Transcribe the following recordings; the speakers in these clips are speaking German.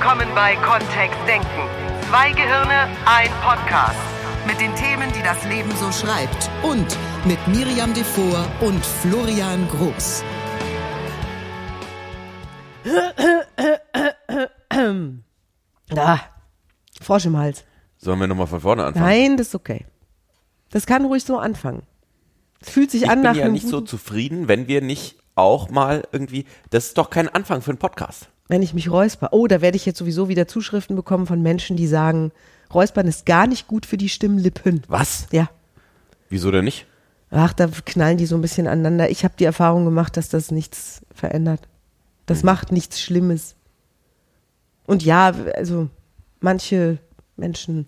willkommen bei Kontext Denken. Zwei Gehirne, ein Podcast. Mit den Themen, die das Leben so schreibt. Und mit Miriam Devor und Florian Groß. Ah, Frosch im Hals. Sollen wir nochmal von vorne anfangen? Nein, das ist okay. Das kann ruhig so anfangen. Es fühlt sich ich an nach bin ja nicht so zufrieden, wenn wir nicht auch mal irgendwie, das ist doch kein Anfang für einen Podcast. Wenn ich mich räusper. Oh, da werde ich jetzt sowieso wieder Zuschriften bekommen von Menschen, die sagen, Räuspern ist gar nicht gut für die Stimmlippen. Was? Ja. Wieso denn nicht? Ach, da knallen die so ein bisschen aneinander. Ich habe die Erfahrung gemacht, dass das nichts verändert. Das macht nichts Schlimmes. Und ja, also manche Menschen.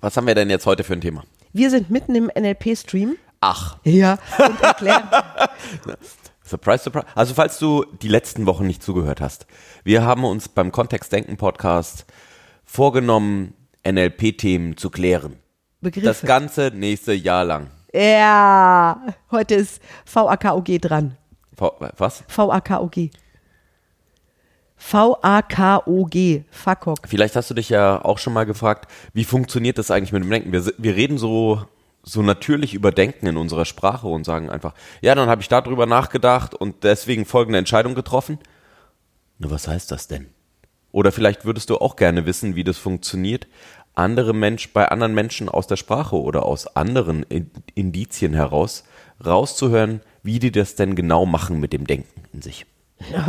Was haben wir denn jetzt heute für ein Thema? Wir sind mitten im NLP-Stream. Ach, Ja. Und erklären. surprise, surprise. Also falls du die letzten Wochen nicht zugehört hast, wir haben uns beim Kontext Denken Podcast vorgenommen, NLP-Themen zu klären. Das Begriffe. ganze nächste Jahr lang. Ja. Heute ist VAKOG dran. V was? VAKOG. VAKOG. FAKOG. Vielleicht hast du dich ja auch schon mal gefragt, wie funktioniert das eigentlich mit dem Denken? Wir, wir reden so, so natürlich über Denken in unserer Sprache und sagen einfach, ja, dann habe ich darüber nachgedacht und deswegen folgende Entscheidung getroffen. Na, was heißt das denn? Oder vielleicht würdest du auch gerne wissen, wie das funktioniert, andere Mensch, bei anderen Menschen aus der Sprache oder aus anderen In- Indizien heraus rauszuhören, wie die das denn genau machen mit dem Denken in sich.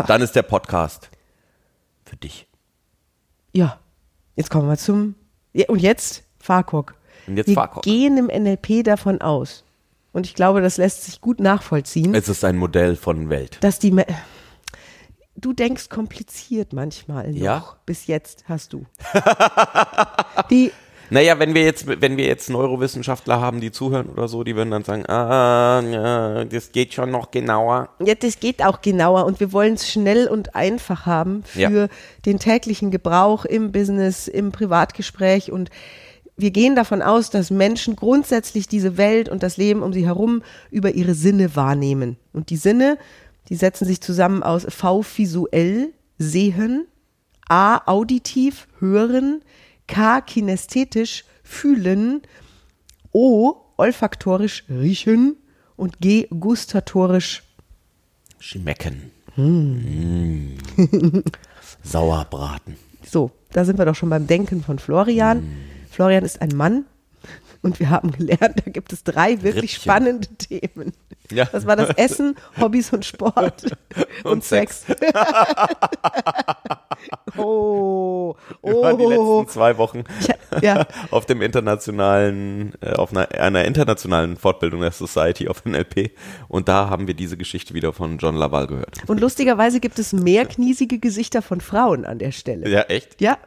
Dann ist der Podcast für dich. Ja. Jetzt kommen wir zum. Ja, und jetzt FAKOG. Und jetzt Wir gehen im NLP davon aus. Und ich glaube, das lässt sich gut nachvollziehen, Es ist ein Modell von Welt. dass die. Me du denkst kompliziert manchmal noch. Ja? Bis jetzt hast du. die. Naja, wenn wir jetzt, wenn wir jetzt Neurowissenschaftler haben, die zuhören oder so, die würden dann sagen, ah, ja, das geht schon noch genauer. Ja, das geht auch genauer und wir wollen es schnell und einfach haben für Ja. den täglichen Gebrauch im Business, im Privatgespräch und wir gehen davon aus, dass Menschen grundsätzlich diese Welt und das Leben um sie herum über ihre Sinne wahrnehmen. Und die Sinne, die setzen sich zusammen aus V visuell, sehen, A auditiv, hören, K kinästhetisch, fühlen, O olfaktorisch, riechen und G gustatorisch, Schmecken. Mm. Sauerbraten. So, da sind wir doch schon beim Denken von Florian. Florian ist ein Mann und wir haben gelernt, da gibt es drei wirklich Rippchen. spannende Themen. Ja. Das war das Essen, Hobbys und Sport und, Und Sex. oh, Wir waren die oh. letzten zwei Wochen Ja, auf dem internationalen, äh, auf einer, einer internationalen Fortbildung der Society of NLP und da haben wir diese Geschichte wieder von John Laval gehört. und lustigerweise gibt es mehr kniesige Gesichter von Frauen an der Stelle. Ja, echt? Ja,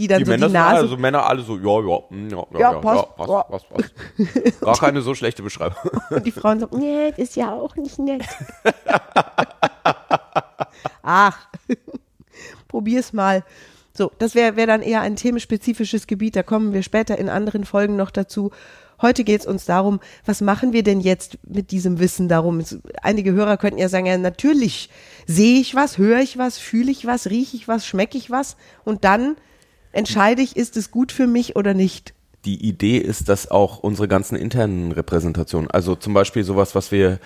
die dann Die so Männer, die Nase. also Männer alle so, ja, ja, mm, ja, ja, Ja, ja, passt, ja, ja. passt, passt, passt. Gar keine so schlechte Beschreibung. Und die Frauen so, nee, ist ja auch nicht nett. Ach, probier's mal. So, das wäre wär dann eher ein themenspezifisches Gebiet, da kommen wir später in anderen Folgen noch dazu. Heute geht es uns darum, was machen wir denn jetzt mit diesem Wissen darum? Einige Hörer könnten ja sagen, ja, natürlich sehe ich was, höre ich was, fühle ich was, rieche ich was, schmecke ich was und dann entscheide ich, ist es gut für mich oder nicht. die Idee ist, dass auch unsere ganzen internen Repräsentationen, also zum Beispiel sowas, was wir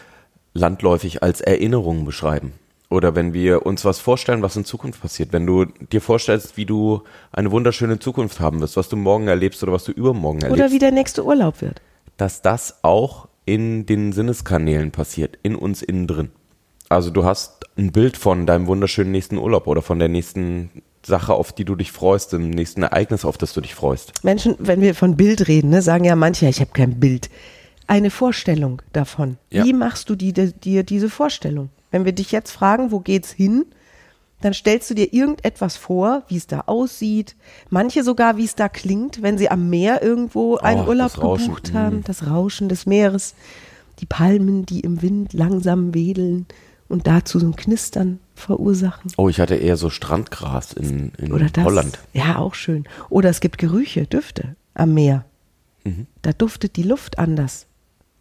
landläufig als Erinnerungen beschreiben. Oder wenn wir uns was vorstellen, was in Zukunft passiert. Wenn du dir vorstellst, wie du eine wunderschöne Zukunft haben wirst, was du morgen erlebst oder was du übermorgen erlebst, Oder wie der nächste Urlaub wird. dass das auch in den Sinneskanälen passiert, in uns innen drin. Also du hast ein Bild von deinem wunderschönen nächsten Urlaub oder von der nächsten Sache, auf die du dich freust, dem nächsten Ereignis, auf das du dich freust. Menschen, wenn wir von Bild reden, ne, sagen ja manche, ich habe kein Bild. Eine Vorstellung davon. Ja. Wie machst du die, dir diese Vorstellung? Wenn wir dich jetzt fragen, wo geht's hin, dann stellst du dir irgendetwas vor, wie es da aussieht. Manche sogar, wie es da klingt, wenn sie am Meer irgendwo einen Oh, Urlaub gebucht mm. haben. Das Rauschen des Meeres, die Palmen, die im Wind langsam wedeln und dazu so ein Knistern verursachen. Oh, ich hatte eher so Strandgras in, in Oder das. Holland. Ja, auch schön. Oder es gibt Gerüche, Düfte am Meer. Mhm. Da duftet die Luft anders.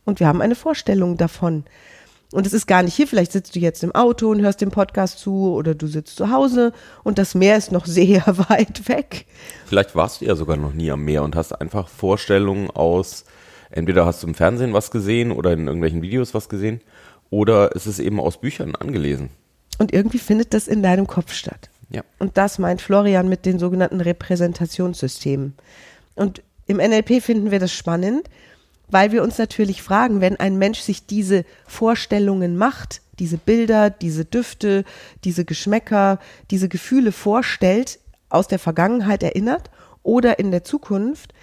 Und wir haben eine Vorstellung davon. Und es ist gar nicht hier, vielleicht sitzt du jetzt im Auto und hörst den Podcast zu oder du sitzt zu Hause und das Meer ist noch sehr weit weg. Vielleicht warst du ja sogar noch nie am Meer und hast einfach Vorstellungen aus, entweder hast du im Fernsehen was gesehen oder in irgendwelchen Videos was gesehen oder es ist eben aus Büchern angelesen. Und irgendwie findet das in deinem Kopf statt. Ja. Und das meint Florian mit den sogenannten Repräsentationssystemen. Und im NLP finden wir das spannend, weil wir uns natürlich fragen, wenn ein Mensch sich diese Vorstellungen macht, diese Bilder, diese Düfte, diese Geschmäcker, diese Gefühle vorstellt, aus der Vergangenheit erinnert oder in der Zukunft,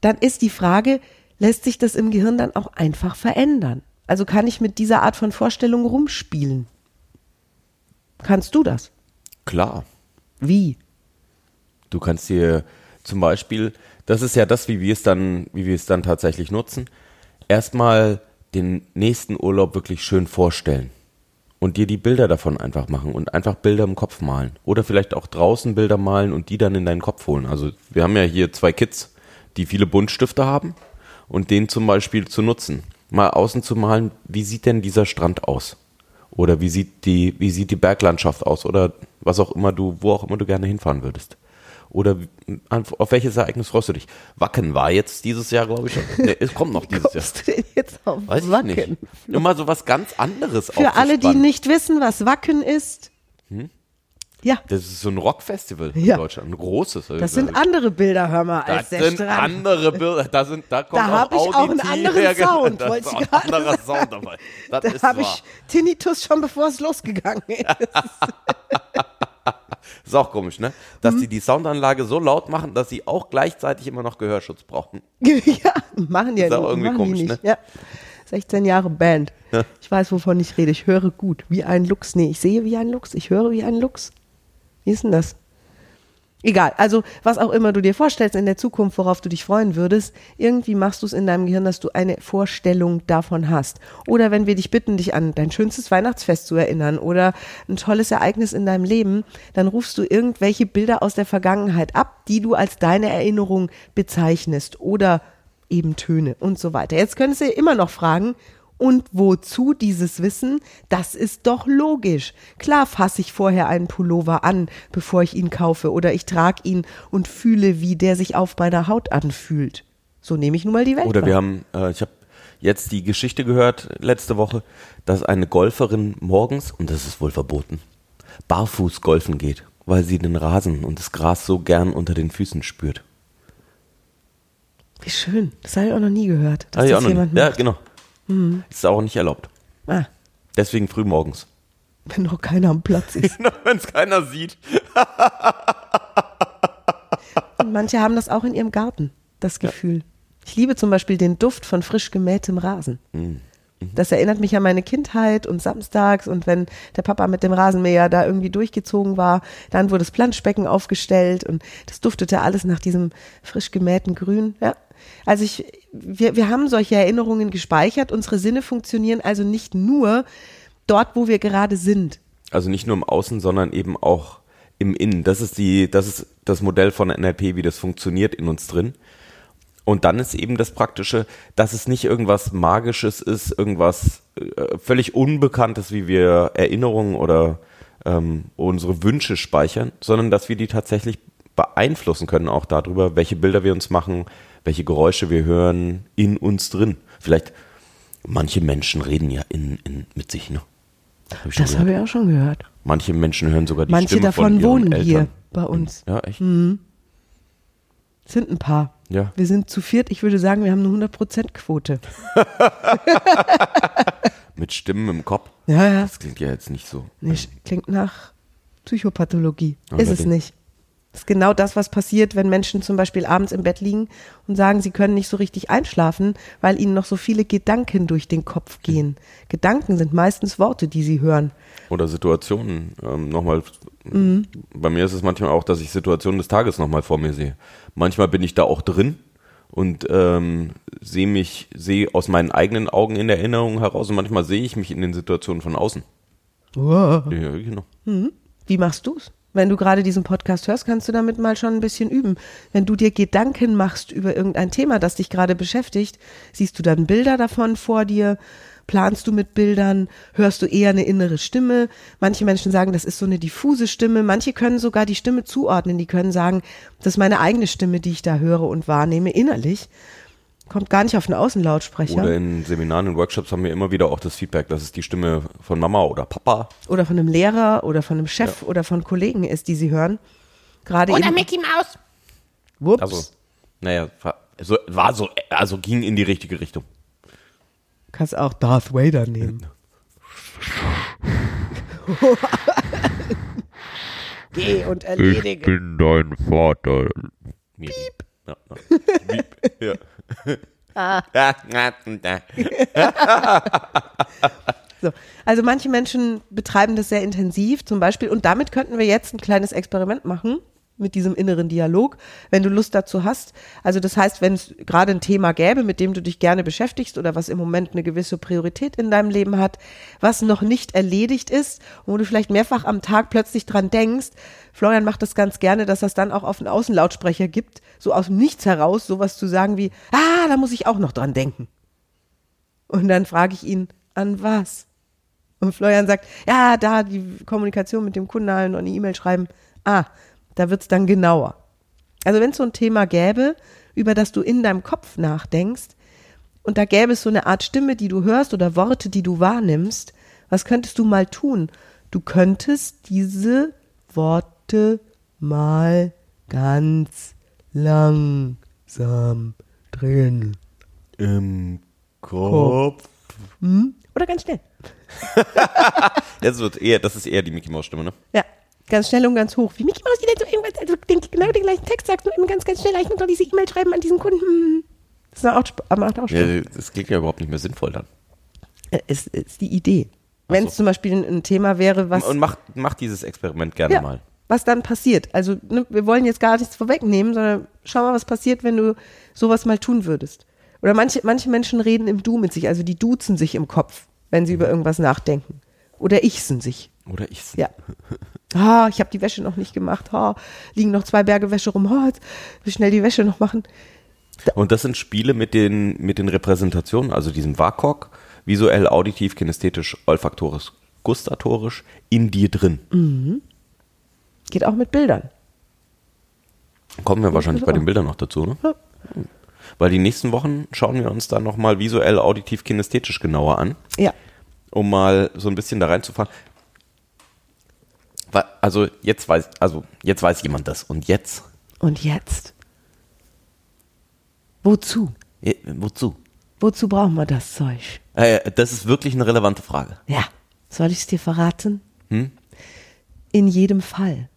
dann ist die Frage, lässt sich das im Gehirn dann auch einfach verändern? Also kann ich mit dieser Art von Vorstellung rumspielen? Kannst du das? Klar. Wie? Du kannst dir zum Beispiel, das ist ja das, wie wir es dann, wie wir es dann tatsächlich nutzen, erstmal den nächsten Urlaub wirklich schön vorstellen und dir die Bilder davon einfach machen und einfach Bilder im Kopf malen oder vielleicht auch draußen Bilder malen und die dann in deinen Kopf holen. Also wir haben ja hier zwei Kids, die viele Buntstifte haben und den zum Beispiel zu nutzen, mal außen zu malen, wie sieht denn dieser Strand aus? Oder wie sieht die, wie sieht die Berglandschaft aus? Oder was auch immer du, wo auch immer du gerne hinfahren würdest. Oder auf welches Ereignis freust du dich? Wacken war jetzt dieses Jahr, glaube ich. Schon. Nee, es kommt noch dieses Jahr. Du denn jetzt auf Weiß Wacken? ich nicht. Nur mal so was ganz anderes Für alle, die nicht wissen, was Wacken ist. Ja, Das ist so ein Rockfestival Ja. in Deutschland, ein großes. das sind andere Bilder, hör mal, als Das der sind Strand. andere Bilder. Da, sind, da kommt Da hab ich auch einen anderen Sound, Da wollte ich auch ein gerade anderer Sound dabei. Das Da habe ich Tinnitus schon bevor es losgegangen ist. Ist auch komisch, ne? Dass Mhm. die die Soundanlage so laut machen, dass sie auch gleichzeitig immer noch Gehörschutz brauchen. ja, machen ja Ist auch irgendwie komisch, ne? nicht. Ja. 16 Jahre Band. Ja. Ich weiß, wovon ich rede. Ich höre gut, wie ein Luchs. Nee, ich sehe wie ein Luchs. Ich höre wie ein Luchs. Wie ist denn das? Egal, also was auch immer du dir vorstellst in der Zukunft, worauf du dich freuen würdest, irgendwie machst du es in deinem Gehirn, dass du eine Vorstellung davon hast. Oder wenn wir dich bitten, dich an dein schönstes Weihnachtsfest zu erinnern oder ein tolles Ereignis in deinem Leben, dann rufst du irgendwelche Bilder aus der Vergangenheit ab, die du als deine Erinnerung bezeichnest oder eben Töne und so weiter. Jetzt könntest du immer noch fragen, und wozu dieses Wissen? Das ist doch logisch. Klar fasse ich vorher einen Pullover an, bevor ich ihn kaufe, oder ich trage ihn und fühle, wie der sich auf meiner Haut anfühlt. So nehme ich nun mal die Welt. Oder wir wahr. haben, äh, ich habe jetzt die Geschichte gehört letzte Woche, dass eine Golferin morgens, und das ist wohl verboten, barfuß golfen geht, weil sie den Rasen und das Gras so gern unter den Füßen spürt. Wie schön. Das habe ich auch noch nie gehört. Dass Ah, ja, das auch noch jemand nicht. ja, macht. Genau. Ist auch nicht erlaubt. Ah, Deswegen früh morgens. wenn noch keiner am Platz ist. Wenn es keiner sieht. Und manche haben das auch in ihrem Garten, das Gefühl. Ich liebe zum Beispiel den Duft von frisch gemähtem Rasen. Das erinnert mich an meine Kindheit und samstags und wenn der Papa mit dem Rasenmäher da irgendwie durchgezogen war, dann wurde das Planschbecken aufgestellt und das duftete alles nach diesem frisch gemähten Grün. Ja. Also ich, wir, wir haben solche Erinnerungen gespeichert. Unsere Sinne funktionieren also nicht nur dort, wo wir gerade sind. Also nicht nur im Außen, sondern eben auch im Innen. Das ist die, das ist das Modell von NLP, wie das funktioniert in uns drin. Und dann ist eben das Praktische, dass es nicht irgendwas Magisches ist, irgendwas äh, völlig Unbekanntes, wie wir Erinnerungen oder ähm, unsere Wünsche speichern, sondern dass wir die tatsächlich beeinflussen können, auch darüber, welche Bilder wir uns machen, welche Geräusche wir hören in uns drin. Vielleicht, manche Menschen reden ja in, in, mit sich, ne? Hab Das habe ich auch schon gehört. Manche Menschen hören sogar die Manche Stimme davon von ihren wohnen Eltern. hier bei uns. Ja, echt? Sind ein paar. Ja. Wir sind zu viert. Ich würde sagen, wir haben eine 100%-Quote. Mit Stimmen im Kopf. Ja, ja. Das klingt ja jetzt nicht so. Nee, klingt nach Psychopathologie. Aber ist es nicht. Das ist genau das, was passiert, wenn Menschen zum Beispiel abends im Bett liegen und sagen, sie können nicht so richtig einschlafen, weil ihnen noch so viele Gedanken durch den Kopf gehen. Gedanken sind meistens Worte, die sie hören. Oder Situationen. Ähm, nochmal, Mhm. bei mir ist es manchmal auch, dass ich Situationen des Tages nochmal vor mir sehe. Manchmal bin ich da auch drin und ähm, sehe mich, sehe aus meinen eigenen Augen in der Erinnerung heraus und manchmal sehe ich mich in den Situationen von außen. Ja, genau. Wie machst du's? Wenn du gerade diesen Podcast hörst, kannst du damit mal schon ein bisschen üben. Wenn du dir Gedanken machst über irgendein Thema, das dich gerade beschäftigt, siehst du dann Bilder davon vor dir, Planst du mit Bildern? Hörst du eher eine innere Stimme? Manche Menschen sagen, das ist so eine diffuse Stimme. Manche können sogar die Stimme zuordnen. Die können sagen, das ist meine eigene Stimme, die ich da höre und wahrnehme innerlich. Kommt gar nicht auf einen Außenlautsprecher. Oder in Seminaren und Workshops haben wir immer wieder auch das Feedback, dass es die Stimme von Mama oder Papa. Oder von einem Lehrer oder von einem Chef oder von Kollegen ist, die sie hören. Gerade Oder eben. Mickey Mouse. Whoops. Also, naja, war so, war so, also ging in die richtige Richtung. Kannst auch Darth Vader nehmen. Geh und erledige. bin dein Vater. Piep. Ja, ja. Ah. So. Also manche Menschen betreiben das sehr intensiv zum Beispiel und damit könnten wir jetzt ein kleines Experiment machen mit diesem inneren Dialog, wenn du Lust dazu hast. Also das heißt, wenn es gerade ein Thema gäbe, mit dem du dich gerne beschäftigst oder was im Moment eine gewisse Priorität in deinem Leben hat, was noch nicht erledigt ist, wo du vielleicht mehrfach am Tag plötzlich dran denkst, Florian macht das ganz gerne, dass das dann auch auf einen Außenlautsprecher gibt, so aus dem Nichts heraus, sowas zu sagen wie, ah, da muss ich auch noch dran denken. Und dann frage ich ihn, an was? Und Florian sagt, ja, da die Kommunikation mit dem Kunden und eine E-Mail schreiben. Ah, da wird's dann genauer. Also wenn es so ein Thema gäbe, über das du in deinem Kopf nachdenkst, und da gäbe es so eine Art Stimme, die du hörst oder Worte, die du wahrnimmst, was könntest du mal tun? Du könntest diese Worte mal ganz langsam drehen. Im Kopf. Oder ganz schnell. Das, wird eher, das ist eher die Mickey Maus Stimme, ne? Ja, ganz schnell und ganz hoch. Wie Mickey Mouse, die dann so irgendwas, also den, genau den gleichen Text sagt, nur eben ganz, ganz schnell. Ich muss noch diese E-Mail schreiben an diesen Kunden. Das macht auch, Sp- macht auch Spaß. Ja, das klingt ja überhaupt nicht mehr sinnvoll dann. Äh, Ist, ist die Idee. Wenn es zum Beispiel ein, Thema wäre, was, Und mach, mach dieses Experiment gerne ja, mal. was dann passiert. Also ne, wir wollen jetzt gar nichts vorwegnehmen, sondern schau mal, was passiert, wenn du sowas mal tun würdest. Oder manche, manche Menschen reden im Du mit sich, also die duzen sich im Kopf, wenn sie über irgendwas nachdenken. Oder ichsen sich. Oder ich. Ja. Ah, ich habe die Wäsche noch nicht gemacht. Ah, liegen noch zwei Berge Wäsche rum. Ah, jetzt will ich schnell die Wäsche noch machen. Und das sind Spiele mit den, mit den Repräsentationen, also diesem WAKOK, visuell, auditiv, kinästhetisch, olfaktorisch, gustatorisch, in dir drin. Geht auch mit Bildern. Kommen wir wahrscheinlich bei den Bildern noch dazu, ne? Ja. Weil die nächsten Wochen schauen wir uns dann nochmal visuell, auditiv, kinästhetisch genauer an, Ja. um mal so ein bisschen da reinzufahren. Also jetzt weiß, also jetzt weiß jemand das. Und jetzt? Und jetzt? Wozu? Eh, Wozu? Wozu brauchen wir das Zeug? Äh, das ist wirklich eine relevante Frage. Ja. Soll ich es dir verraten? In jedem Fall.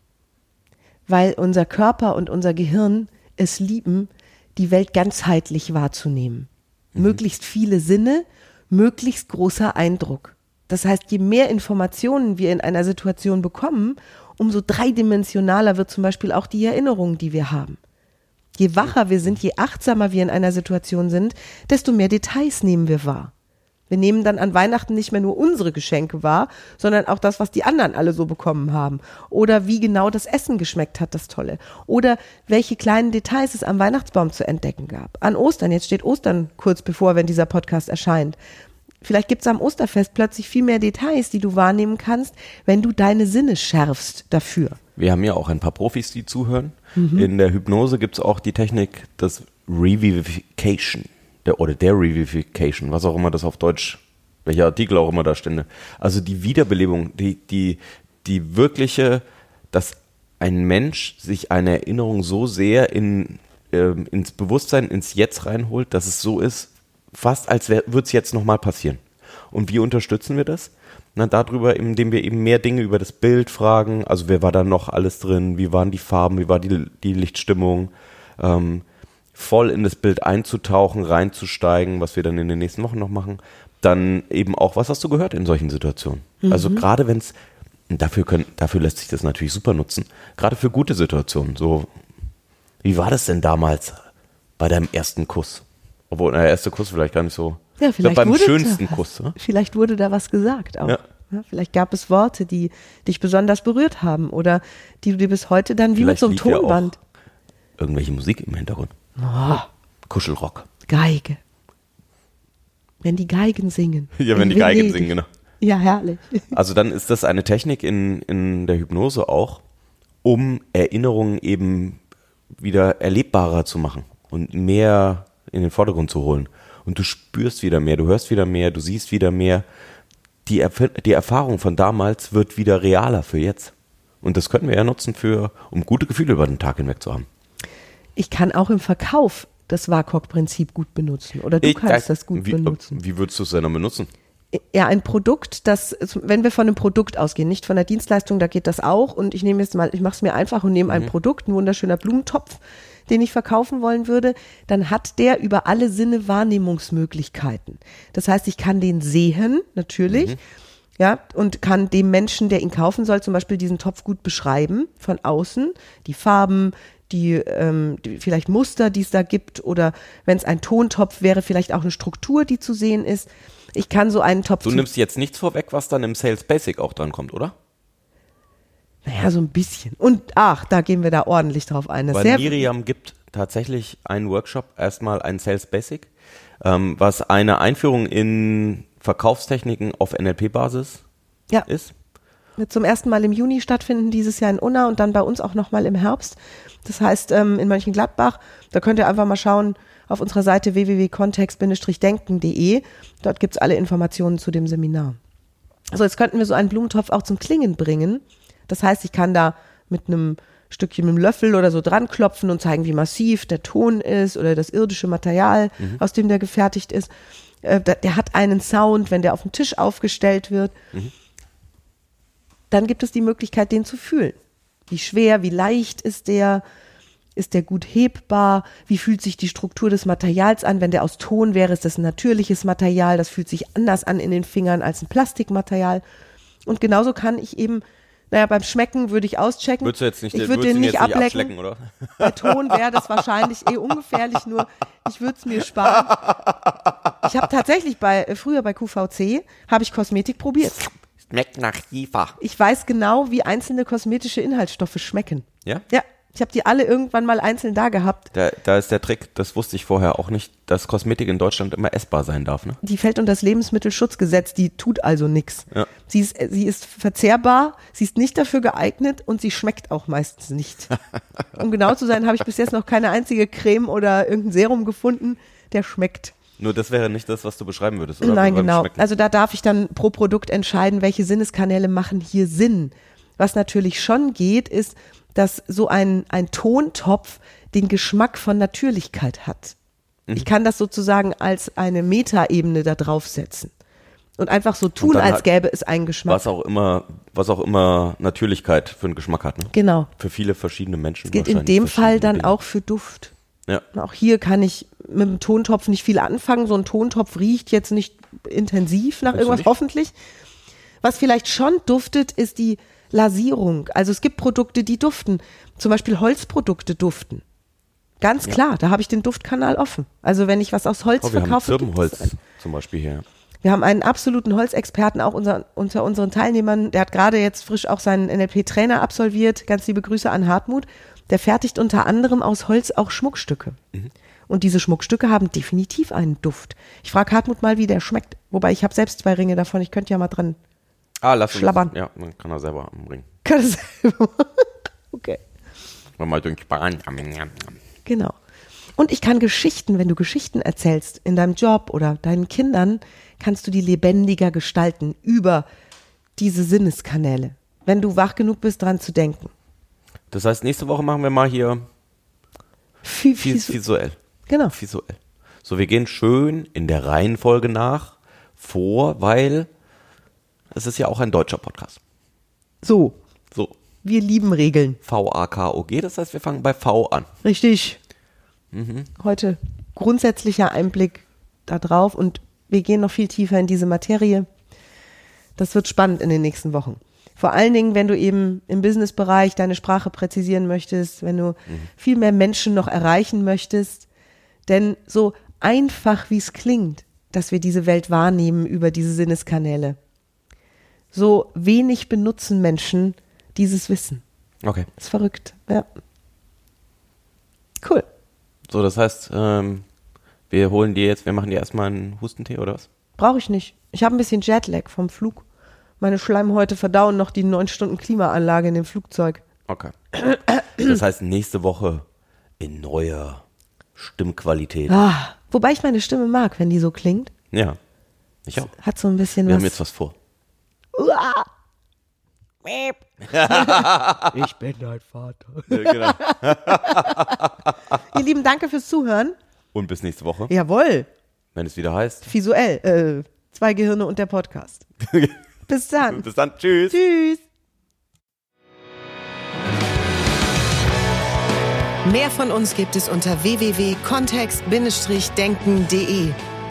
Weil unser Körper und unser Gehirn es lieben, die Welt ganzheitlich wahrzunehmen. Möglichst viele Sinne, möglichst großer Eindruck. Das heißt, je mehr Informationen wir in einer Situation bekommen, umso dreidimensionaler wird zum Beispiel auch die Erinnerung, die wir haben. Je wacher wir sind, je achtsamer wir in einer Situation sind, desto mehr Details nehmen wir wahr. Wir nehmen dann an Weihnachten nicht mehr nur unsere Geschenke wahr, sondern auch das, was die anderen alle so bekommen haben. Oder wie genau das Essen geschmeckt hat, das Tolle. Oder welche kleinen Details es am Weihnachtsbaum zu entdecken gab. An Ostern, jetzt steht Ostern kurz bevor, wenn dieser Podcast erscheint. Vielleicht gibt es am Osterfest plötzlich viel mehr Details, die du wahrnehmen kannst, wenn du deine Sinne schärfst dafür. Wir haben ja auch ein paar Profis, die zuhören. In der Hypnose gibt es auch die Technik des Revivification. Der, oder der Revivification, was auch immer das auf Deutsch, welcher Artikel auch immer da stände. Also die Wiederbelebung, die, die, die wirkliche, dass ein Mensch sich eine Erinnerung so sehr in, ähm, ins Bewusstsein, ins Jetzt reinholt, dass es so ist, fast als würde es jetzt nochmal passieren. Und wie unterstützen wir das? Na, darüber, indem wir eben mehr Dinge über das Bild fragen. Also, wer war da noch alles drin? Wie waren die Farben? Wie war die, die Lichtstimmung? Ähm, voll in das Bild einzutauchen, reinzusteigen, was wir dann in den nächsten Wochen noch machen. Dann eben auch, was hast du gehört in solchen Situationen? Also, gerade wenn es, dafür, können, dafür lässt sich das natürlich super nutzen, gerade für gute Situationen. So, wie war das denn damals bei deinem ersten Kuss? Obwohl, der erste Kuss vielleicht gar nicht so. Ja, Ich glaub, vielleicht beim schönsten da, Kuss. Ne? Vielleicht wurde da was gesagt auch. Ja. Ja, vielleicht gab es Worte, die dich besonders berührt haben oder die du dir bis heute dann wie mit Vielleicht so einem lief ja Tonband. Irgendwelche Musik im Hintergrund. Oh, Kuschelrock. Geige. Wenn die Geigen singen. Ja, wenn die Geigen Venedig. singen, genau. Ja, herrlich. Also dann ist das eine Technik in, in der Hypnose auch, um Erinnerungen eben wieder erlebbarer zu machen und mehr in den Vordergrund zu holen. Und du spürst wieder mehr, du hörst wieder mehr, du siehst wieder mehr. Die, Erf- die Erfahrung von damals wird wieder realer für jetzt. Und das könnten wir ja nutzen für, um gute Gefühle über den Tag hinweg zu haben. Ich kann auch im Verkauf das WAKOK-Prinzip gut benutzen. Oder du Ich- kannst das gut wie, benutzen. Wie würdest du es denn dann benutzen? Ja, ein Produkt, das, wenn wir von einem Produkt ausgehen, nicht von der Dienstleistung, da geht das auch. Und ich nehme jetzt mal, ich mache es mir einfach und nehme ein Produkt, ein wunderschöner Blumentopf, den ich verkaufen wollen würde, dann hat der über alle Sinne Wahrnehmungsmöglichkeiten. Das heißt, ich kann den sehen, natürlich, ja, und kann dem Menschen, der ihn kaufen soll, zum Beispiel diesen Topf gut beschreiben von außen, die Farben, die, ähm, die vielleicht Muster, die es da gibt, oder wenn es ein Tontopf wäre, vielleicht auch eine Struktur, die zu sehen ist. Ich kann so einen Topf Du nimmst jetzt nichts vorweg, was dann im Sales Basic auch dran kommt, oder? Naja, so ein bisschen. Und ach, da gehen wir da ordentlich drauf ein. Das Weil Miriam gibt tatsächlich einen Workshop, erstmal ein Sales Basic, ähm, was eine Einführung in Verkaufstechniken auf NLP-Basis ja, ist. wird zum ersten Mal im Juni stattfinden, dieses Jahr in Unna und dann bei uns auch nochmal im Herbst. Das heißt, ähm, in Mönchengladbach, da könnt ihr einfach mal schauen auf unserer Seite www.kontext-denken.de. Dort gibt's alle Informationen zu dem Seminar. Also jetzt könnten wir so einen Blumentopf auch zum Klingen bringen. Das heißt, ich kann da mit einem Stückchen mit einem Löffel oder so dran klopfen und zeigen, wie massiv der Ton ist oder das irdische Material, aus dem der gefertigt ist. Äh, da- der hat einen Sound, wenn der auf dem Tisch aufgestellt wird. Dann gibt es die Möglichkeit, den zu fühlen. Wie schwer, wie leicht ist der? Ist der gut hebbar? Wie fühlt sich die Struktur des Materials an? Wenn der aus Ton wäre, ist das ein natürliches Material. Das fühlt sich anders an in den Fingern als ein Plastikmaterial. Und genauso kann ich eben, naja, beim Schmecken würde ich auschecken. Würdest du jetzt nicht, ich würde den nicht nicht ablecken. abschlecken, oder? Bei Ton wäre das wahrscheinlich eh ungefährlich, nur ich würde es mir sparen. Ich habe tatsächlich bei, äh, früher bei QVC, habe ich Kosmetik probiert. Schmeckt nach Kiefer. Ich weiß genau, wie einzelne kosmetische Inhaltsstoffe schmecken. Ja? Ja, ich habe die alle irgendwann mal einzeln da gehabt. Da, da ist der Trick, das wusste ich vorher auch nicht, dass Kosmetik in Deutschland immer essbar sein darf, ne? Die fällt unter das Lebensmittelschutzgesetz, die tut also nichts. Ja. Sie ist, äh, sie ist verzehrbar, sie ist nicht dafür geeignet und sie schmeckt auch meistens nicht. um genau zu sein, habe ich bis jetzt noch keine einzige Creme oder irgendein Serum gefunden, der schmeckt. Nur das wäre nicht das, was du beschreiben würdest, oder? Nein, Beim genau. Schmecken. Also da darf ich dann pro Produkt entscheiden, welche Sinneskanäle machen hier Sinn. Was natürlich schon geht, ist, dass so ein, ein Tontopf den Geschmack von Natürlichkeit hat. Mhm. Ich kann das sozusagen als eine Metaebene da draufsetzen. Und einfach so tun, als hat- gäbe es einen Geschmack. was auch immer, was auch immer Natürlichkeit für einen Geschmack hat, ne? Genau. Für viele verschiedene Menschen. Das gilt in dem Fall dann Dinge. auch für Duft. Ja. Und Auch hier kann ich mit dem Tontopf nicht viel anfangen. So ein Tontopf riecht jetzt nicht intensiv nach Findest irgendwas, hoffentlich. Was vielleicht schon duftet, ist die Lasierung. Also es gibt Produkte, die duften. Zum Beispiel Holzprodukte duften. Ganz klar, da habe ich den Duftkanal offen. Also wenn ich was aus Holz Oh, wir haben verkaufe. es Zirbenholz zum Beispiel hier. Wir haben einen absoluten Holzexperten auch unser, unter unseren Teilnehmern. Der hat gerade jetzt frisch auch seinen NLP-Trainer absolviert. Ganz liebe Grüße an Hartmut. Der fertigt unter anderem aus Holz auch Schmuckstücke. Und diese Schmuckstücke haben definitiv einen Duft. Ich frage Hartmut mal, wie der schmeckt. Wobei ich habe selbst zwei Ringe davon. Ich könnte ja mal dran. Ah, lass uns. Schlabbern. Ja, man kann er selber anbringen. Kann das selber? Okay. Mal mal durch Bahn. Genau. Und ich kann Geschichten, wenn du Geschichten erzählst in deinem Job oder deinen Kindern, kannst du die lebendiger gestalten über diese Sinneskanäle. Wenn du wach genug bist, dran zu denken. Das heißt, nächste Woche machen wir mal hier viel, viel, visuell. genau. Visuell. So, wir gehen schön in der Reihenfolge nach vor, weil es ist ja auch ein deutscher Podcast. So, So, wir lieben Regeln. V-A-K-O-G, das heißt, wir fangen bei V an. Richtig. Heute grundsätzlicher Einblick da drauf und wir gehen noch viel tiefer in diese Materie. Das wird spannend in den nächsten Wochen. Vor allen Dingen, wenn du eben im Businessbereich deine Sprache präzisieren möchtest, wenn du viel mehr Menschen noch erreichen möchtest. Denn so einfach wie es klingt, dass wir diese Welt wahrnehmen über diese Sinneskanäle, so wenig benutzen Menschen dieses Wissen. Okay. Das ist verrückt. Ja. Cool. So, das heißt, ähm, wir holen dir jetzt, wir machen dir erstmal einen Hustentee oder was? Brauche ich nicht. Ich habe ein bisschen Jetlag vom Flug. Meine Schleimhäute verdauen noch die neun Stunden Klimaanlage in dem Flugzeug. Okay. Das heißt, nächste Woche in neuer Stimmqualität. Ah, wobei ich meine Stimme mag, wenn die so klingt. Ja. Ich auch. Hat so ein bisschen Wir was. haben jetzt was vor. Uah. ich bin dein Vater. genau. Ihr Lieben, danke fürs Zuhören. Und bis nächste Woche, Jawohl, wenn es wieder heißt. visuell. Äh, zwei Gehirne und der Podcast. Bis dann. Bis dann. Tschüss. Tschüss. Mehr von uns gibt es unter www.kontext-denken.de.